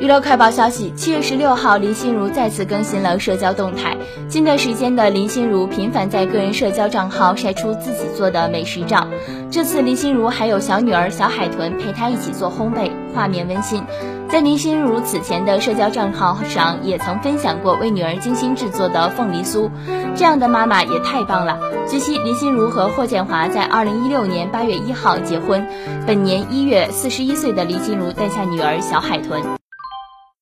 娱乐快报消息七月十六号林心如再次更新了社交动态。近段时间的林心如频繁在个人社交账号晒出自己做的美食照这次林心如还有小女儿小海豚陪她一起做烘焙画面温馨。在林心如此前的社交账号上也曾分享过为女儿精心制作的凤梨酥。这样的妈妈也太棒了据悉林心如和霍建华在二零一六年八月一号结婚本年一月四十一岁的林心如诞下女儿小海豚。